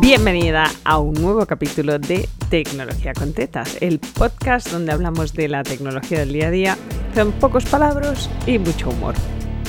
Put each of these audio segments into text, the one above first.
Bienvenida a un nuevo capítulo de Tecnología con Tetas, el podcast donde hablamos de la tecnología del día a día con pocos palabras y mucho humor.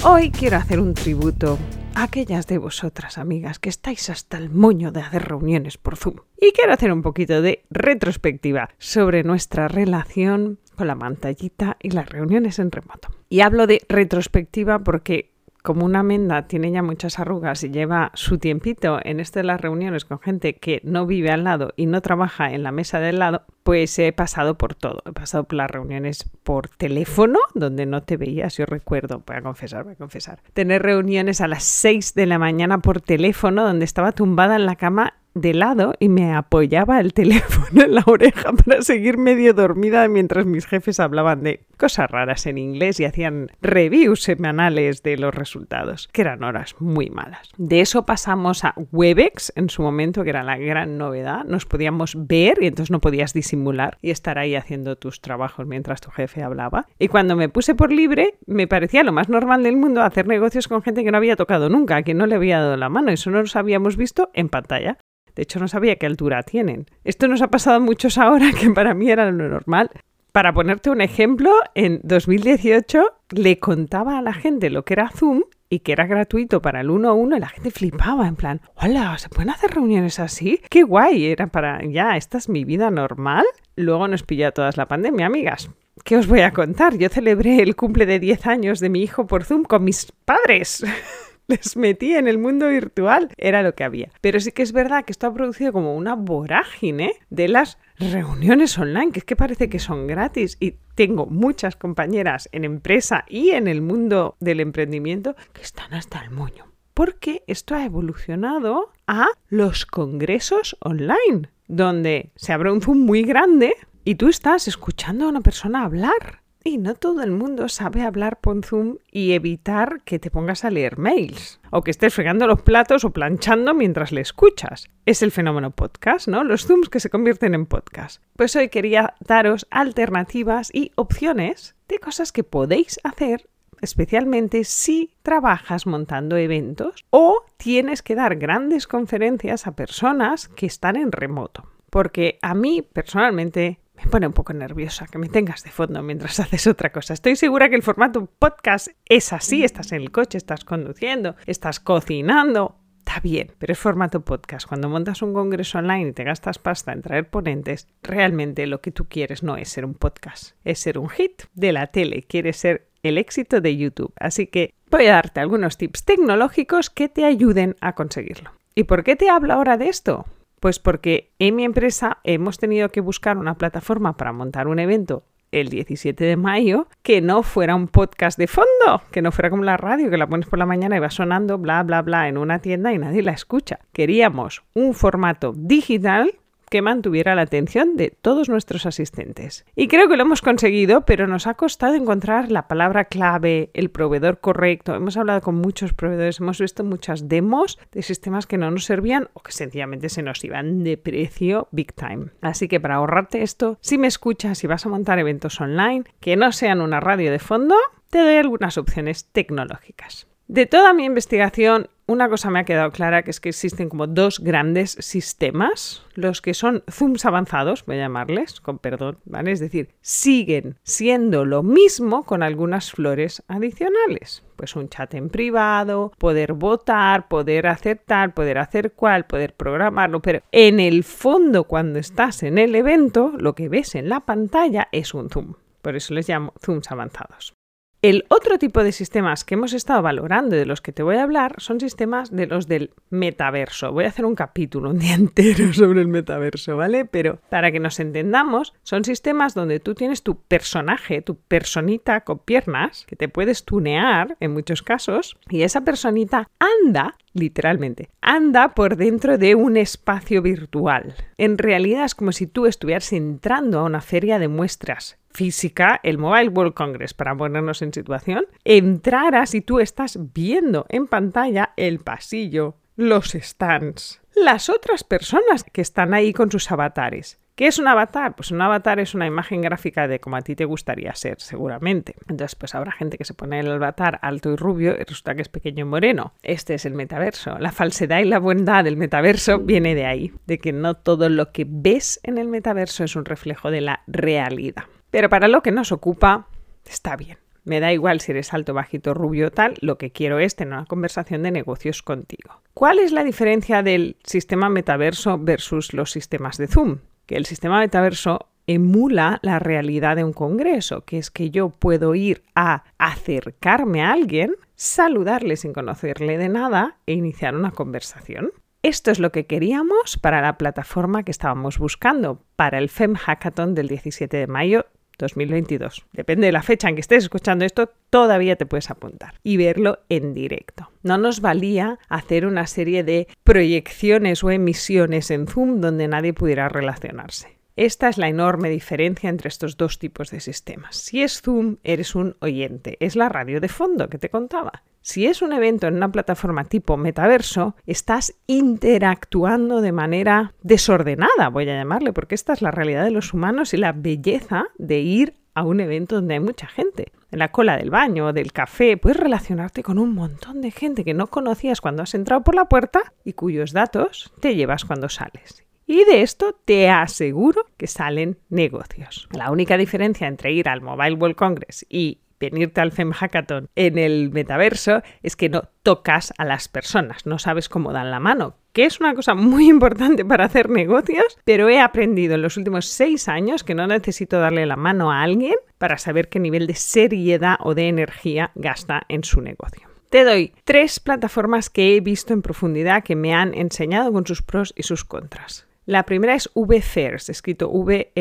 Hoy quiero hacer un tributo a aquellas de vosotras, amigas, que estáis hasta el moño de hacer reuniones por Zoom. Y quiero hacer un poquito de retrospectiva sobre nuestra relación con la pantallita y las reuniones en remoto. Y hablo de retrospectiva porque como una menda tiene ya muchas arrugas y lleva su tiempito en esto de las reuniones con gente que no vive al lado y no trabaja en la mesa del lado, pues he pasado por todo. He pasado por las reuniones por teléfono, donde no te veías, yo recuerdo, voy a confesar, voy a confesar. Tener reuniones a las 6 de la mañana por teléfono, donde estaba tumbada en la cama de lado y me apoyaba el teléfono en la oreja para seguir medio dormida mientras mis jefes hablaban de cosas raras en inglés y hacían reviews semanales de los resultados, que eran horas muy malas. De eso pasamos a Webex en su momento, que era la gran novedad. Nos podíamos ver y entonces no podías disimular y estar ahí haciendo tus trabajos mientras tu jefe hablaba. Y cuando me puse por libre, me parecía lo más normal del mundo hacer negocios con gente que no había tocado nunca, que no le había dado la mano. Eso no los habíamos visto en pantalla. De hecho, no sabía qué altura tienen. Esto nos ha pasado a muchos ahora, que para mí era lo normal. Para ponerte un ejemplo, en 2018 le contaba a la gente lo que era Zoom y que era gratuito para el uno a uno y la gente flipaba en plan, hola, ¿se pueden hacer reuniones así? ¡Qué guay! Era para, ya, esta es mi vida normal. Luego nos pilló a todas la pandemia, amigas. ¿Qué os voy a contar? Yo celebré el cumple de 10 años de mi hijo por Zoom con mis padres. les metí en el mundo virtual. Era lo que había. Pero sí que es verdad que esto ha producido como una vorágine de las reuniones online, que es que parece que son gratis. Y tengo muchas compañeras en empresa y en el mundo del emprendimiento que están hasta el moño. Porque esto ha evolucionado a los congresos online, donde se abre un Zoom muy grande y tú estás escuchando a una persona hablar y no todo el mundo sabe hablar por Zoom y evitar que te pongas a leer mails o que estés fregando los platos o planchando mientras le escuchas. Es el fenómeno podcast, ¿no? Los Zooms que se convierten en podcast. Pues hoy quería daros alternativas y opciones de cosas que podéis hacer especialmente si trabajas montando eventos o tienes que dar grandes conferencias a personas que están en remoto. Porque a mí personalmente me pone un poco nerviosa que me tengas de fondo mientras haces otra cosa. Estoy segura que el formato podcast es así, estás en el coche, estás conduciendo, estás cocinando. Está bien, pero es formato podcast. Cuando montas un congreso online y te gastas pasta en traer ponentes, realmente lo que tú quieres no es ser un podcast, es ser un hit de la tele, quieres ser el éxito de YouTube. Así que voy a darte algunos tips tecnológicos que te ayuden a conseguirlo. ¿Y por qué te hablo ahora de esto? Pues porque en mi empresa hemos tenido que buscar una plataforma para montar un evento el 17 de mayo que no fuera un podcast de fondo, que no fuera como la radio, que la pones por la mañana y va sonando bla, bla, bla en una tienda y nadie la escucha. Queríamos un formato digital que mantuviera la atención de todos nuestros asistentes. Y creo que lo hemos conseguido, pero nos ha costado encontrar la palabra clave, el proveedor correcto. Hemos hablado con muchos proveedores, hemos visto muchas demos de sistemas que no nos servían o que sencillamente se nos iban de precio big time. Así que para ahorrarte esto, si me escuchas y vas a montar eventos online que no sean una radio de fondo, te doy algunas opciones tecnológicas. De toda mi investigación una cosa me ha quedado clara, que es que existen como dos grandes sistemas, los que son Zooms avanzados, voy a llamarles, con perdón, ¿vale? Es decir, siguen siendo lo mismo con algunas flores adicionales. Pues un chat en privado, poder votar, poder aceptar, poder hacer cual, poder programarlo, pero en el fondo cuando estás en el evento, lo que ves en la pantalla es un Zoom. Por eso les llamo Zooms avanzados. El otro tipo de sistemas que hemos estado valorando y de los que te voy a hablar son sistemas de los del metaverso. Voy a hacer un capítulo un día entero sobre el metaverso, ¿vale? Pero para que nos entendamos, son sistemas donde tú tienes tu personaje, tu personita con piernas, que te puedes tunear en muchos casos, y esa personita anda literalmente, anda por dentro de un espacio virtual. En realidad es como si tú estuvieras entrando a una feria de muestras física, el Mobile World Congress, para ponernos en situación, entraras y tú estás viendo en pantalla el pasillo, los stands, las otras personas que están ahí con sus avatares. ¿Qué es un avatar? Pues un avatar es una imagen gráfica de como a ti te gustaría ser, seguramente. Entonces, pues habrá gente que se pone el avatar alto y rubio y resulta que es pequeño y moreno. Este es el metaverso. La falsedad y la bondad del metaverso viene de ahí, de que no todo lo que ves en el metaverso es un reflejo de la realidad. Pero para lo que nos ocupa, está bien. Me da igual si eres alto, bajito, rubio o tal, lo que quiero es tener una conversación de negocios contigo. ¿Cuál es la diferencia del sistema metaverso versus los sistemas de Zoom? Que el sistema metaverso emula la realidad de un congreso, que es que yo puedo ir a acercarme a alguien, saludarle sin conocerle de nada e iniciar una conversación. Esto es lo que queríamos para la plataforma que estábamos buscando, para el FEM Hackathon del 17 de mayo 2022. Depende de la fecha en que estés escuchando esto, todavía te puedes apuntar y verlo en directo. No nos valía hacer una serie de proyecciones o emisiones en Zoom donde nadie pudiera relacionarse. Esta es la enorme diferencia entre estos dos tipos de sistemas. Si es Zoom, eres un oyente, es la radio de fondo que te contaba. Si es un evento en una plataforma tipo metaverso, estás interactuando de manera desordenada, voy a llamarle, porque esta es la realidad de los humanos y la belleza de ir a un evento donde hay mucha gente. En la cola del baño del café puedes relacionarte con un montón de gente que no conocías cuando has entrado por la puerta y cuyos datos te llevas cuando sales. Y de esto te aseguro que salen negocios. La única diferencia entre ir al Mobile World Congress y venirte al FEM Hackathon en el metaverso es que no tocas a las personas, no sabes cómo dan la mano, que es una cosa muy importante para hacer negocios, pero he aprendido en los últimos seis años que no necesito darle la mano a alguien para saber qué nivel de seriedad o de energía gasta en su negocio. Te doy tres plataformas que he visto en profundidad que me han enseñado con sus pros y sus contras. La primera es VFairs, escrito V-F-A-I-R-S,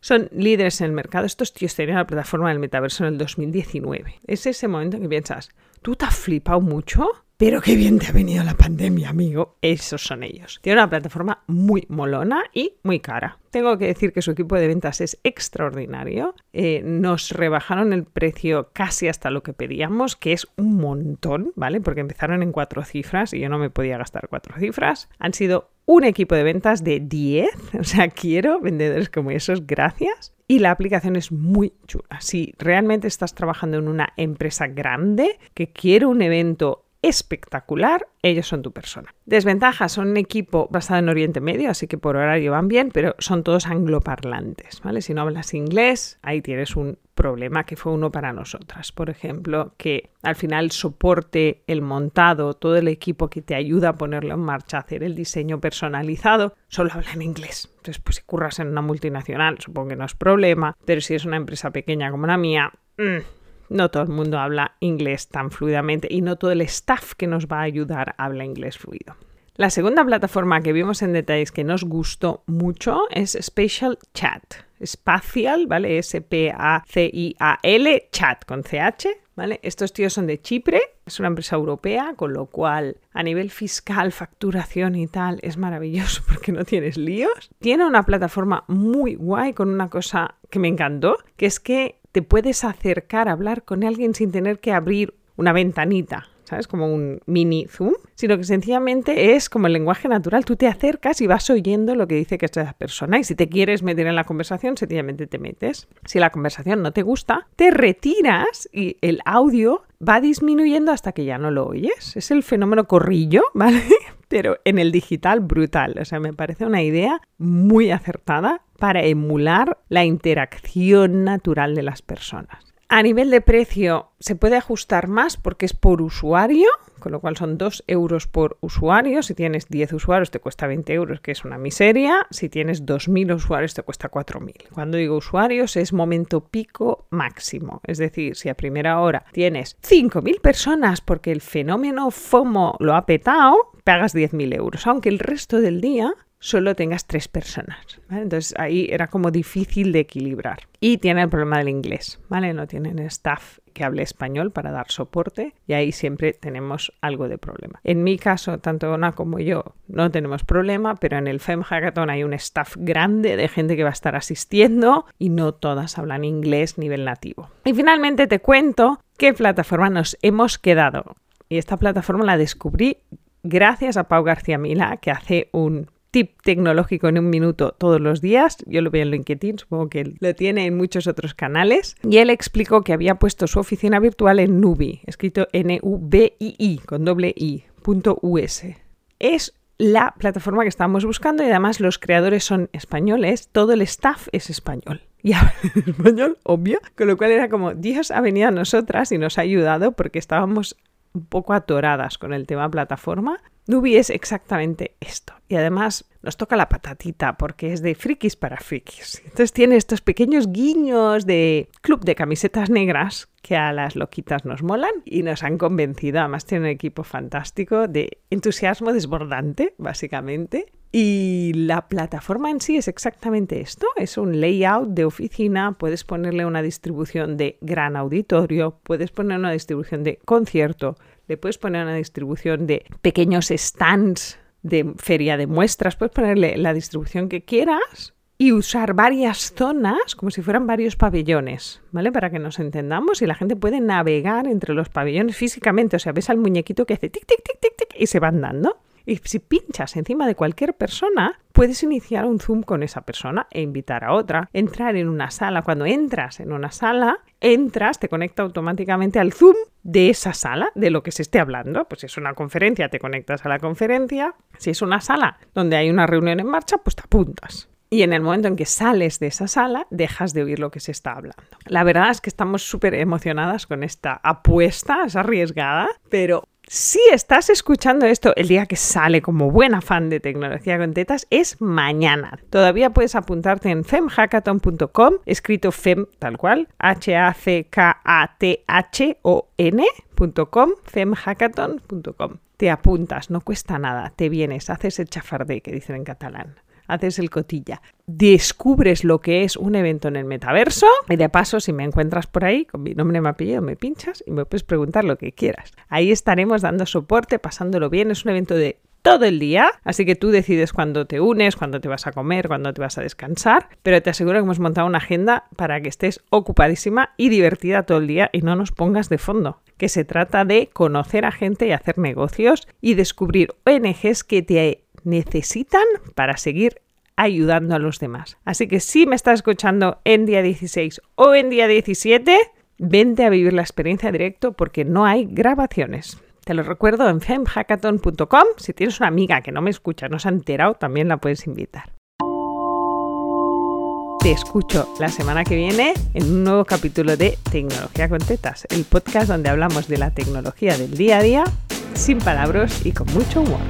son líderes en el mercado. Estos tíos tenían la plataforma del metaverso en el 2019. Es ese momento en que piensas, ¿tú te has flipado mucho? Pero qué bien te ha venido la pandemia, amigo. Esos son ellos. Tiene una plataforma muy molona y muy cara. Tengo que decir que su equipo de ventas es extraordinario. Eh, nos rebajaron el precio casi hasta lo que pedíamos, que es un montón, ¿vale? Porque empezaron en cuatro cifras y yo no me podía gastar cuatro cifras. Han sido un equipo de ventas de 10, o sea, quiero vendedores como esos, gracias. Y la aplicación es muy chula. Si realmente estás trabajando en una empresa grande que quiere un evento espectacular, ellos son tu persona. Desventajas, son un equipo basado en Oriente Medio, así que por horario van bien, pero son todos angloparlantes, ¿vale? Si no hablas inglés, ahí tienes un problema que fue uno para nosotras. Por ejemplo, que al final soporte el montado, todo el equipo que te ayuda a ponerlo en marcha, hacer el diseño personalizado, solo habla en inglés. Entonces, pues si curras en una multinacional, supongo que no es problema, pero si es una empresa pequeña como la mía, mm, no todo el mundo habla inglés tan fluidamente y no todo el staff que nos va a ayudar habla inglés fluido. La segunda plataforma que vimos en detalles que nos gustó mucho es Spatial Chat. Espacial, ¿vale? S-P-A-C-I-A-L, chat con C-H, ¿vale? Estos tíos son de Chipre, es una empresa europea, con lo cual a nivel fiscal, facturación y tal, es maravilloso porque no tienes líos. Tiene una plataforma muy guay con una cosa que me encantó, que es que te puedes acercar a hablar con alguien sin tener que abrir una ventanita, ¿sabes? Como un mini zoom, sino que sencillamente es como el lenguaje natural. Tú te acercas y vas oyendo lo que dice que esta persona y si te quieres meter en la conversación, sencillamente te metes. Si la conversación no te gusta, te retiras y el audio va disminuyendo hasta que ya no lo oyes. Es el fenómeno corrillo, ¿vale? Pero en el digital brutal. O sea, me parece una idea muy acertada para emular la interacción natural de las personas. A nivel de precio se puede ajustar más porque es por usuario, con lo cual son 2 euros por usuario. Si tienes 10 usuarios te cuesta 20 euros, que es una miseria. Si tienes 2.000 usuarios te cuesta 4.000. Cuando digo usuarios es momento pico máximo. Es decir, si a primera hora tienes 5.000 personas porque el fenómeno FOMO lo ha petado, pagas 10.000 euros. Aunque el resto del día solo tengas tres personas. Entonces ahí era como difícil de equilibrar. Y tiene el problema del inglés, ¿vale? No tienen staff que hable español para dar soporte y ahí siempre tenemos algo de problema. En mi caso, tanto Ona como yo no tenemos problema, pero en el FEM Hackathon hay un staff grande de gente que va a estar asistiendo y no todas hablan inglés nivel nativo. Y finalmente te cuento qué plataforma nos hemos quedado. Y esta plataforma la descubrí gracias a Pau García Mila, que hace un tip tecnológico en un minuto todos los días. Yo lo veo en LinkedIn, supongo que lo tiene en muchos otros canales. Y él explicó que había puesto su oficina virtual en Nubi, escrito N-U-B-I-I, con doble I, punto US. Es la plataforma que estábamos buscando y además los creadores son españoles, todo el staff es español. Y español, obvio, con lo cual era como Dios ha venido a nosotras y nos ha ayudado porque estábamos un poco atoradas con el tema plataforma. Nubi es exactamente esto. Y además nos toca la patatita porque es de frikis para frikis. Entonces tiene estos pequeños guiños de club de camisetas negras que a las loquitas nos molan y nos han convencido. Además tiene un equipo fantástico de entusiasmo desbordante, básicamente. Y la plataforma en sí es exactamente esto, es un layout de oficina, puedes ponerle una distribución de gran auditorio, puedes poner una distribución de concierto, le puedes poner una distribución de pequeños stands de feria de muestras, puedes ponerle la distribución que quieras y usar varias zonas como si fueran varios pabellones, ¿vale? Para que nos entendamos y la gente puede navegar entre los pabellones físicamente, o sea, ves al muñequito que hace tic, tic, tic, tic, tic y se van dando. Y si pinchas encima de cualquier persona, puedes iniciar un Zoom con esa persona e invitar a otra, entrar en una sala. Cuando entras en una sala, entras, te conecta automáticamente al Zoom de esa sala, de lo que se esté hablando. Pues si es una conferencia, te conectas a la conferencia. Si es una sala donde hay una reunión en marcha, pues te apuntas. Y en el momento en que sales de esa sala, dejas de oír lo que se está hablando. La verdad es que estamos súper emocionadas con esta apuesta, es arriesgada, pero si estás escuchando esto el día que sale como buena fan de tecnología con tetas, es mañana. Todavía puedes apuntarte en femhackathon.com, escrito fem tal cual, H-A-C-K-A-T-H-O-N.com, femhackathon.com. Te apuntas, no cuesta nada, te vienes, haces el chafardé que dicen en catalán haces el cotilla, descubres lo que es un evento en el metaverso y de paso si me encuentras por ahí con mi nombre me apellido me pinchas y me puedes preguntar lo que quieras. Ahí estaremos dando soporte, pasándolo bien, es un evento de todo el día, así que tú decides cuándo te unes, cuándo te vas a comer, cuándo te vas a descansar, pero te aseguro que hemos montado una agenda para que estés ocupadísima y divertida todo el día y no nos pongas de fondo, que se trata de conocer a gente y hacer negocios y descubrir ONGs que te necesitan para seguir ayudando a los demás. Así que si me estás escuchando en día 16 o en día 17, vente a vivir la experiencia directo porque no hay grabaciones. Te lo recuerdo en femhackathon.com. Si tienes una amiga que no me escucha, no se ha enterado, también la puedes invitar. Te escucho la semana que viene en un nuevo capítulo de Tecnología con Tetas, el podcast donde hablamos de la tecnología del día a día, sin palabras y con mucho humor.